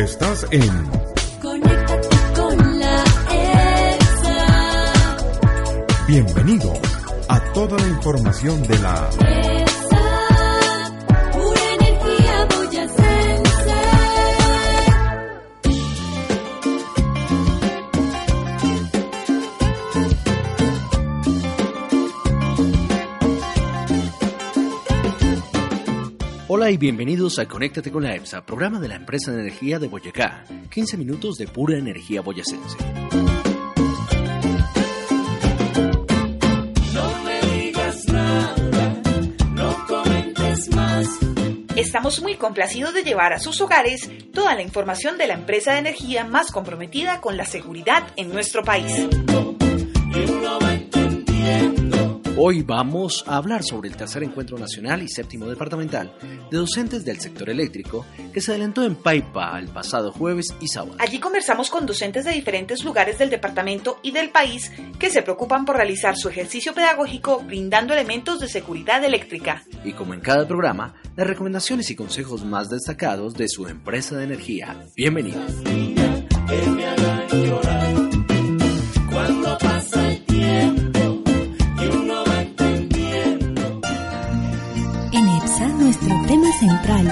Estás en Conéctate con la EXA. Bienvenido a toda la información de la Hola y bienvenidos a Conéctate con la EPSA, programa de la empresa de energía de Boyacá. 15 minutos de pura energía boyacense. Estamos muy complacidos de llevar a sus hogares toda la información de la empresa de energía más comprometida con la seguridad en nuestro país. Hoy vamos a hablar sobre el tercer encuentro nacional y séptimo departamental de docentes del sector eléctrico que se adelantó en Paipa el pasado jueves y sábado. Allí conversamos con docentes de diferentes lugares del departamento y del país que se preocupan por realizar su ejercicio pedagógico brindando elementos de seguridad eléctrica. Y como en cada programa, las recomendaciones y consejos más destacados de su empresa de energía. Bienvenidos. En Nuestro tema central.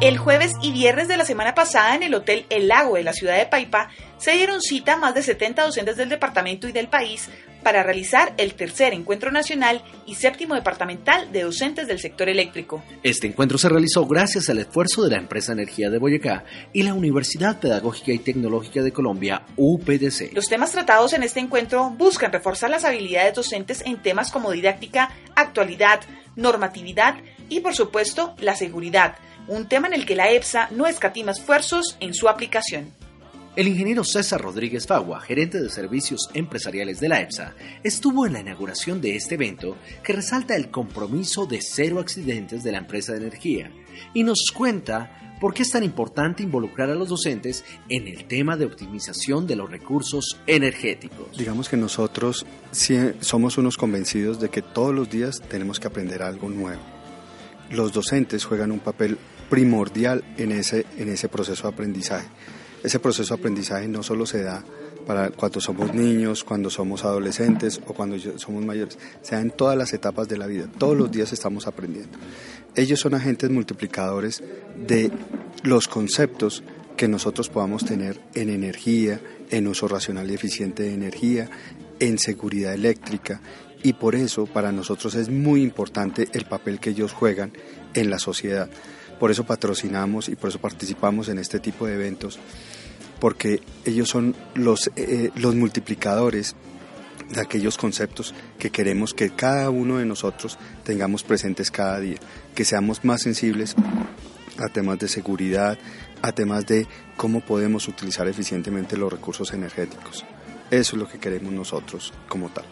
El jueves y viernes de la semana pasada en el Hotel El Lago de la ciudad de Paipa se dieron cita más de 70 docentes del departamento y del país para realizar el tercer encuentro nacional y séptimo departamental de docentes del sector eléctrico. Este encuentro se realizó gracias al esfuerzo de la empresa Energía de Boyacá y la Universidad Pedagógica y Tecnológica de Colombia, UPDC. Los temas tratados en este encuentro buscan reforzar las habilidades docentes en temas como didáctica, actualidad, normatividad y, por supuesto, la seguridad, un tema en el que la EPSA no escatima esfuerzos en su aplicación. El ingeniero César Rodríguez Fagua, gerente de servicios empresariales de la EPSA, estuvo en la inauguración de este evento que resalta el compromiso de cero accidentes de la empresa de energía y nos cuenta por qué es tan importante involucrar a los docentes en el tema de optimización de los recursos energéticos. Digamos que nosotros somos unos convencidos de que todos los días tenemos que aprender algo nuevo. Los docentes juegan un papel primordial en ese, en ese proceso de aprendizaje. Ese proceso de aprendizaje no solo se da para cuando somos niños, cuando somos adolescentes o cuando somos mayores, se da en todas las etapas de la vida. Todos los días estamos aprendiendo. Ellos son agentes multiplicadores de los conceptos que nosotros podamos tener en energía, en uso racional y eficiente de energía, en seguridad eléctrica y por eso para nosotros es muy importante el papel que ellos juegan en la sociedad. Por eso patrocinamos y por eso participamos en este tipo de eventos, porque ellos son los, eh, los multiplicadores de aquellos conceptos que queremos que cada uno de nosotros tengamos presentes cada día, que seamos más sensibles a temas de seguridad, a temas de cómo podemos utilizar eficientemente los recursos energéticos. Eso es lo que queremos nosotros como tal.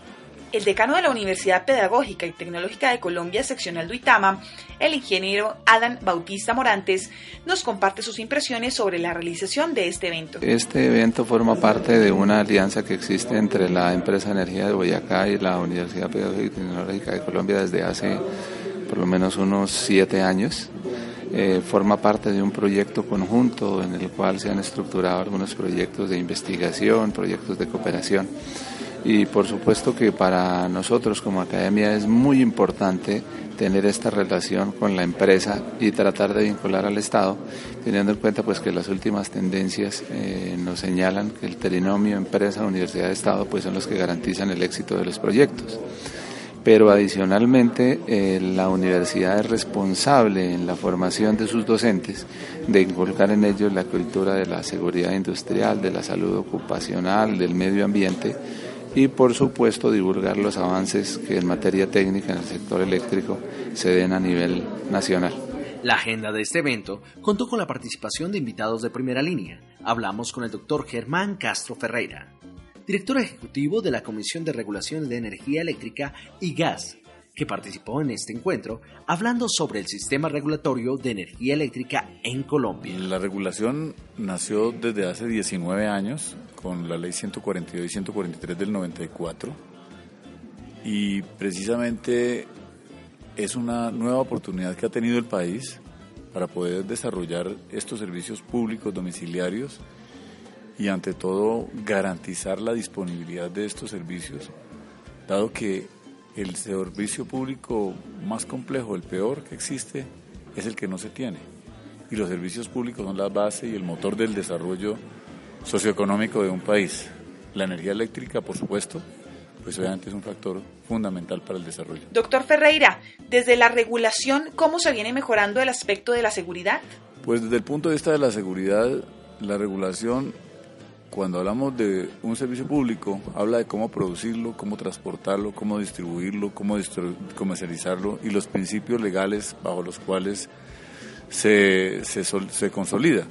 El decano de la Universidad Pedagógica y Tecnológica de Colombia, seccional Duitama, el ingeniero Adán Bautista Morantes, nos comparte sus impresiones sobre la realización de este evento. Este evento forma parte de una alianza que existe entre la empresa Energía de Boyacá y la Universidad Pedagógica y Tecnológica de Colombia desde hace por lo menos unos siete años. Eh, forma parte de un proyecto conjunto en el cual se han estructurado algunos proyectos de investigación, proyectos de cooperación. Y por supuesto que para nosotros como academia es muy importante tener esta relación con la empresa y tratar de vincular al Estado, teniendo en cuenta pues que las últimas tendencias eh, nos señalan que el trinomio empresa-universidad-estado pues son los que garantizan el éxito de los proyectos. Pero adicionalmente eh, la universidad es responsable en la formación de sus docentes de inculcar en ellos la cultura de la seguridad industrial, de la salud ocupacional, del medio ambiente y por supuesto divulgar los avances que en materia técnica en el sector eléctrico se den a nivel nacional. La agenda de este evento contó con la participación de invitados de primera línea. Hablamos con el doctor Germán Castro Ferreira, director ejecutivo de la Comisión de Regulación de Energía Eléctrica y Gas, que participó en este encuentro hablando sobre el sistema regulatorio de energía eléctrica en Colombia. La regulación nació desde hace 19 años con la ley 142 y 143 del 94 y precisamente es una nueva oportunidad que ha tenido el país para poder desarrollar estos servicios públicos domiciliarios y ante todo garantizar la disponibilidad de estos servicios, dado que el servicio público más complejo, el peor que existe, es el que no se tiene. Y los servicios públicos son la base y el motor del desarrollo socioeconómico de un país. La energía eléctrica, por supuesto, pues obviamente es un factor fundamental para el desarrollo. Doctor Ferreira, desde la regulación, ¿cómo se viene mejorando el aspecto de la seguridad? Pues desde el punto de vista de la seguridad, la regulación, cuando hablamos de un servicio público, habla de cómo producirlo, cómo transportarlo, cómo distribuirlo, cómo comercializarlo y los principios legales bajo los cuales se, se, se consolida.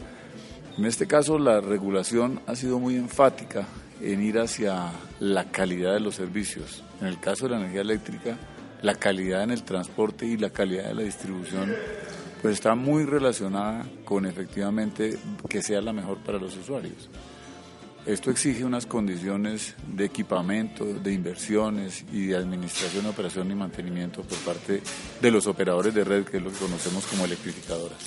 En este caso, la regulación ha sido muy enfática en ir hacia la calidad de los servicios. En el caso de la energía eléctrica, la calidad en el transporte y la calidad de la distribución pues está muy relacionada con efectivamente que sea la mejor para los usuarios. Esto exige unas condiciones de equipamiento, de inversiones y de administración, operación y mantenimiento por parte de los operadores de red que los conocemos como electrificadoras.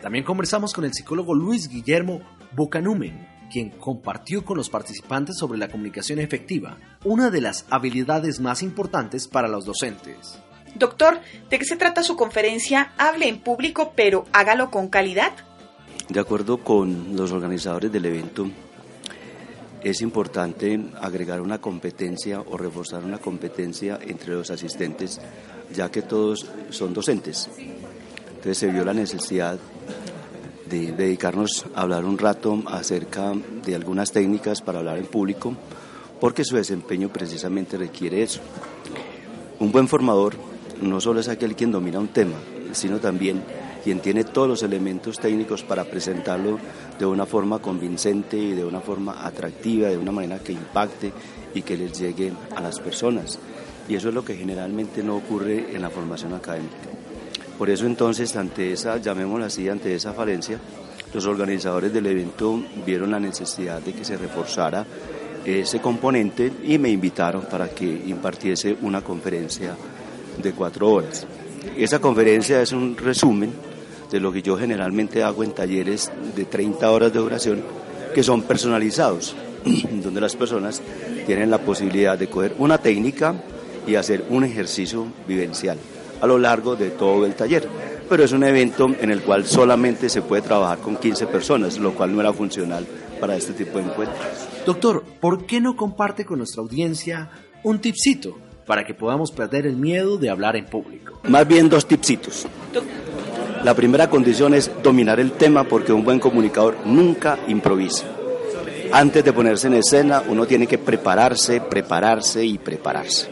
También conversamos con el psicólogo Luis Guillermo Bocanumen, quien compartió con los participantes sobre la comunicación efectiva, una de las habilidades más importantes para los docentes. Doctor, ¿de qué se trata su conferencia? Hable en público, pero hágalo con calidad. De acuerdo con los organizadores del evento, es importante agregar una competencia o reforzar una competencia entre los asistentes, ya que todos son docentes. Entonces se vio la necesidad de dedicarnos a hablar un rato acerca de algunas técnicas para hablar en público, porque su desempeño precisamente requiere eso. Un buen formador no solo es aquel quien domina un tema, sino también quien tiene todos los elementos técnicos para presentarlo de una forma convincente y de una forma atractiva, de una manera que impacte y que les llegue a las personas. Y eso es lo que generalmente no ocurre en la formación académica. Por eso entonces, ante esa, llamémosla así, ante esa falencia, los organizadores del evento vieron la necesidad de que se reforzara ese componente y me invitaron para que impartiese una conferencia de cuatro horas. Esa conferencia es un resumen de lo que yo generalmente hago en talleres de 30 horas de duración que son personalizados, donde las personas tienen la posibilidad de coger una técnica y hacer un ejercicio vivencial a lo largo de todo el taller. Pero es un evento en el cual solamente se puede trabajar con 15 personas, lo cual no era funcional para este tipo de encuentros. Doctor, ¿por qué no comparte con nuestra audiencia un tipcito para que podamos perder el miedo de hablar en público? Más bien dos tipsitos. La primera condición es dominar el tema porque un buen comunicador nunca improvisa. Antes de ponerse en escena, uno tiene que prepararse, prepararse y prepararse.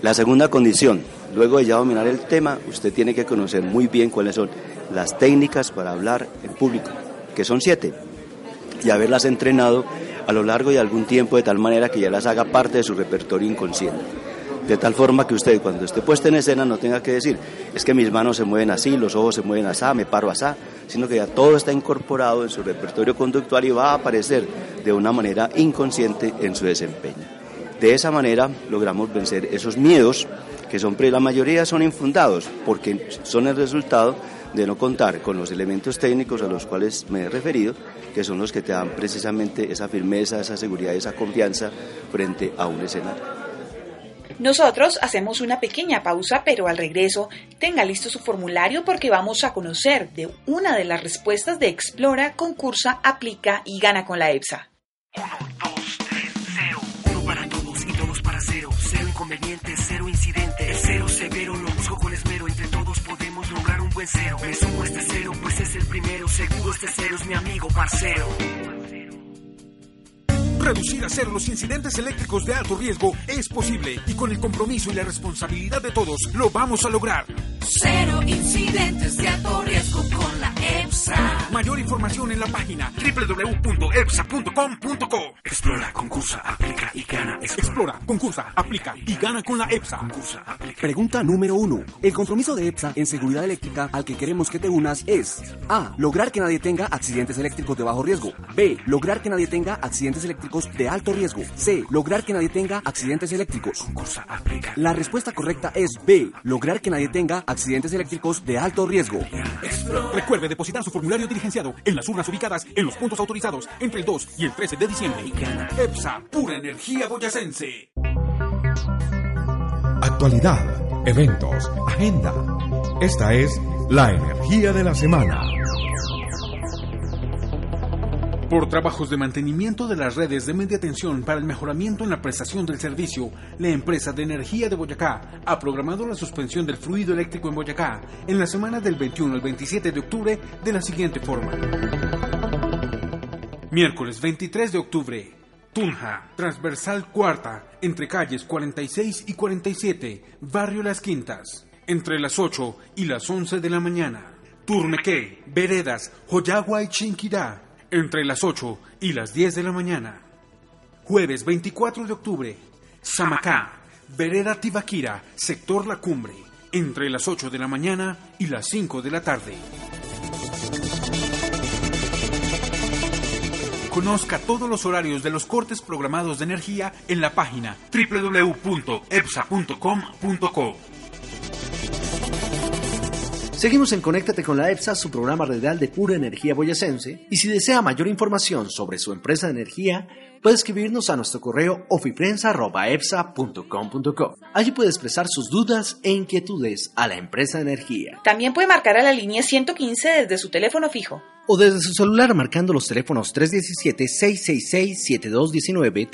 La segunda condición, Luego de ya dominar el tema, usted tiene que conocer muy bien cuáles son las técnicas para hablar en público, que son siete, y haberlas entrenado a lo largo de algún tiempo de tal manera que ya las haga parte de su repertorio inconsciente. De tal forma que usted cuando esté puesta en escena no tenga que decir, es que mis manos se mueven así, los ojos se mueven así, me paro así, sino que ya todo está incorporado en su repertorio conductual y va a aparecer de una manera inconsciente en su desempeño. De esa manera logramos vencer esos miedos que son, la mayoría son infundados porque son el resultado de no contar con los elementos técnicos a los cuales me he referido, que son los que te dan precisamente esa firmeza, esa seguridad, esa confianza frente a un escenario. Nosotros hacemos una pequeña pausa, pero al regreso tenga listo su formulario porque vamos a conocer de una de las respuestas de Explora, concursa, aplica y gana con la EPSA. cero. Me sumo este cero, pues es el primero. Seguro este cero es mi amigo parcero. Reducir a cero los incidentes eléctricos de alto riesgo es posible y con el compromiso y la responsabilidad de todos lo vamos a lograr. Cero incidentes de alto riesgo con la EPSA. Mayor información en la página www.epsa.com.co. Explora, concursa, aplica y gana. Explora, concursa, aplica y gana con la EPSA. Concursa, aplica. Pregunta número uno. El compromiso de EPSA en seguridad eléctrica al que queremos que te unas es A. Lograr que nadie tenga accidentes eléctricos de bajo riesgo. B. Lograr que nadie tenga accidentes eléctricos de alto riesgo. C. Lograr que nadie tenga accidentes eléctricos. Concursa, aplica. La respuesta correcta es B. Lograr que nadie tenga accidentes eléctricos de alto riesgo. Recuerde depositar su formulario diligenciado en las urnas ubicadas en los puntos autorizados entre el 2 y el 13 de diciembre. EPSA, pura energía boyacense. Actualidad, eventos, agenda. Esta es la energía de la semana. Por trabajos de mantenimiento de las redes de media tensión para el mejoramiento en la prestación del servicio, la empresa de energía de Boyacá ha programado la suspensión del fluido eléctrico en Boyacá en la semana del 21 al 27 de octubre de la siguiente forma. Miércoles 23 de octubre, Tunja, transversal cuarta, entre calles 46 y 47, barrio Las Quintas, entre las 8 y las 11 de la mañana. Turmequé, Veredas, Joyagua y Chinquirá, entre las 8 y las 10 de la mañana. Jueves 24 de octubre, Samacá, Vereda Tibaquira, sector La Cumbre, entre las 8 de la mañana y las 5 de la tarde. Conozca todos los horarios de los cortes programados de energía en la página www.epsa.com.co. Seguimos en Conéctate con la EPSA, su programa radial de pura energía boyacense, y si desea mayor información sobre su empresa de energía, puede escribirnos a nuestro correo ofiprensa.epsa.com.co. Allí puede expresar sus dudas e inquietudes a la empresa de energía. También puede marcar a la línea 115 desde su teléfono fijo. O desde su celular marcando los teléfonos 317-666-7219,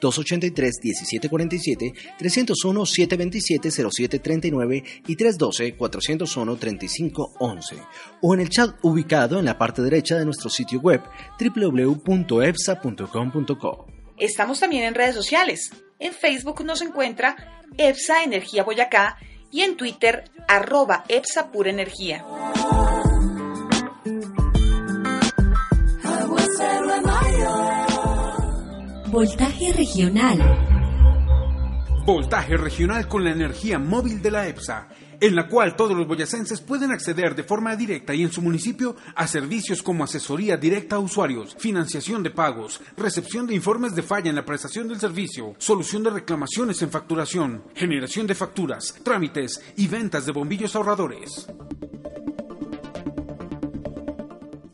310-283-1747, 301-727-0739 y 312-401-3511. O en el chat ubicado en la parte derecha de nuestro sitio web www.epsa.com.co. Estamos también en redes sociales. En Facebook nos encuentra EPSA Energía Boyacá y en Twitter arroba EPSA Pura Energía. Voltaje regional. Voltaje regional con la energía móvil de la EPSA, en la cual todos los boyacenses pueden acceder de forma directa y en su municipio a servicios como asesoría directa a usuarios, financiación de pagos, recepción de informes de falla en la prestación del servicio, solución de reclamaciones en facturación, generación de facturas, trámites y ventas de bombillos ahorradores.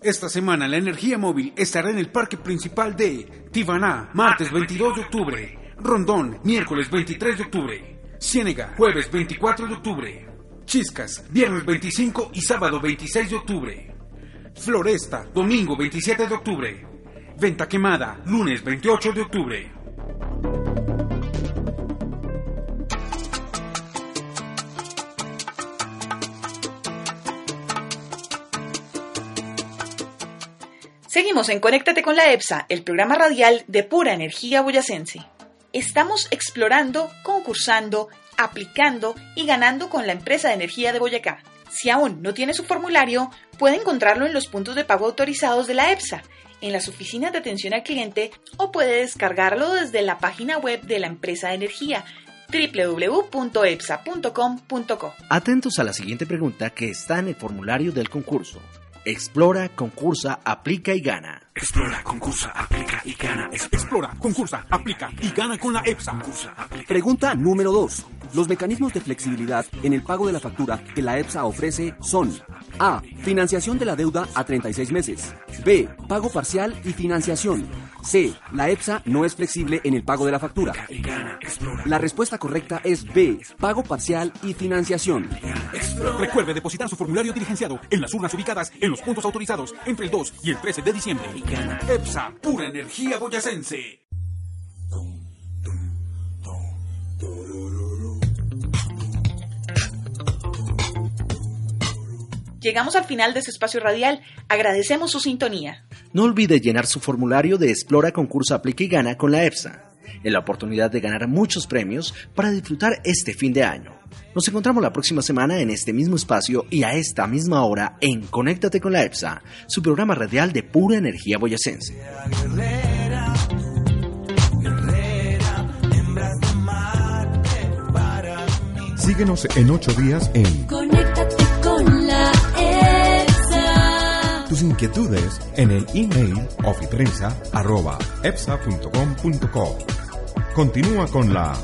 Esta semana la energía móvil estará en el parque principal de Tibaná, martes 22 de octubre, Rondón, miércoles 23 de octubre, Ciénega, jueves 24 de octubre, Chiscas, viernes 25 y sábado 26 de octubre, Floresta, domingo 27 de octubre, Venta Quemada, lunes 28 de octubre. Seguimos en Conéctate con la EPSA, el programa radial de pura energía boyacense. Estamos explorando, concursando, aplicando y ganando con la empresa de energía de Boyacá. Si aún no tiene su formulario, puede encontrarlo en los puntos de pago autorizados de la EPSA, en las oficinas de atención al cliente o puede descargarlo desde la página web de la empresa de energía www.epsa.com.co. Atentos a la siguiente pregunta que está en el formulario del concurso. Explora, concursa, aplica y gana. Explora, concursa, aplica y gana. Explora, concursa, aplica y gana con la EPSA. Concursa, aplica. Pregunta número 2. Los mecanismos de flexibilidad en el pago de la factura que la EPSA ofrece son A. Financiación de la deuda a 36 meses. B. Pago parcial y financiación. C. La EPSA no es flexible en el pago de la factura. La respuesta correcta es B. Pago parcial y financiación. Recuerde depositar su formulario diligenciado en las urnas ubicadas en los puntos autorizados entre el 2 y el 13 de diciembre. EPSA, pura energía boyacense. Llegamos al final de este espacio radial. Agradecemos su sintonía. No olvide llenar su formulario de Explora, concursa, aplica y gana con la EPSA. en la oportunidad de ganar muchos premios para disfrutar este fin de año. Nos encontramos la próxima semana en este mismo espacio y a esta misma hora en Conéctate con la EPSA, su programa radial de pura energía boyacense. Síguenos en ocho días en inquietudes en el email ofiprensa.epsa.com.co. Continúa con la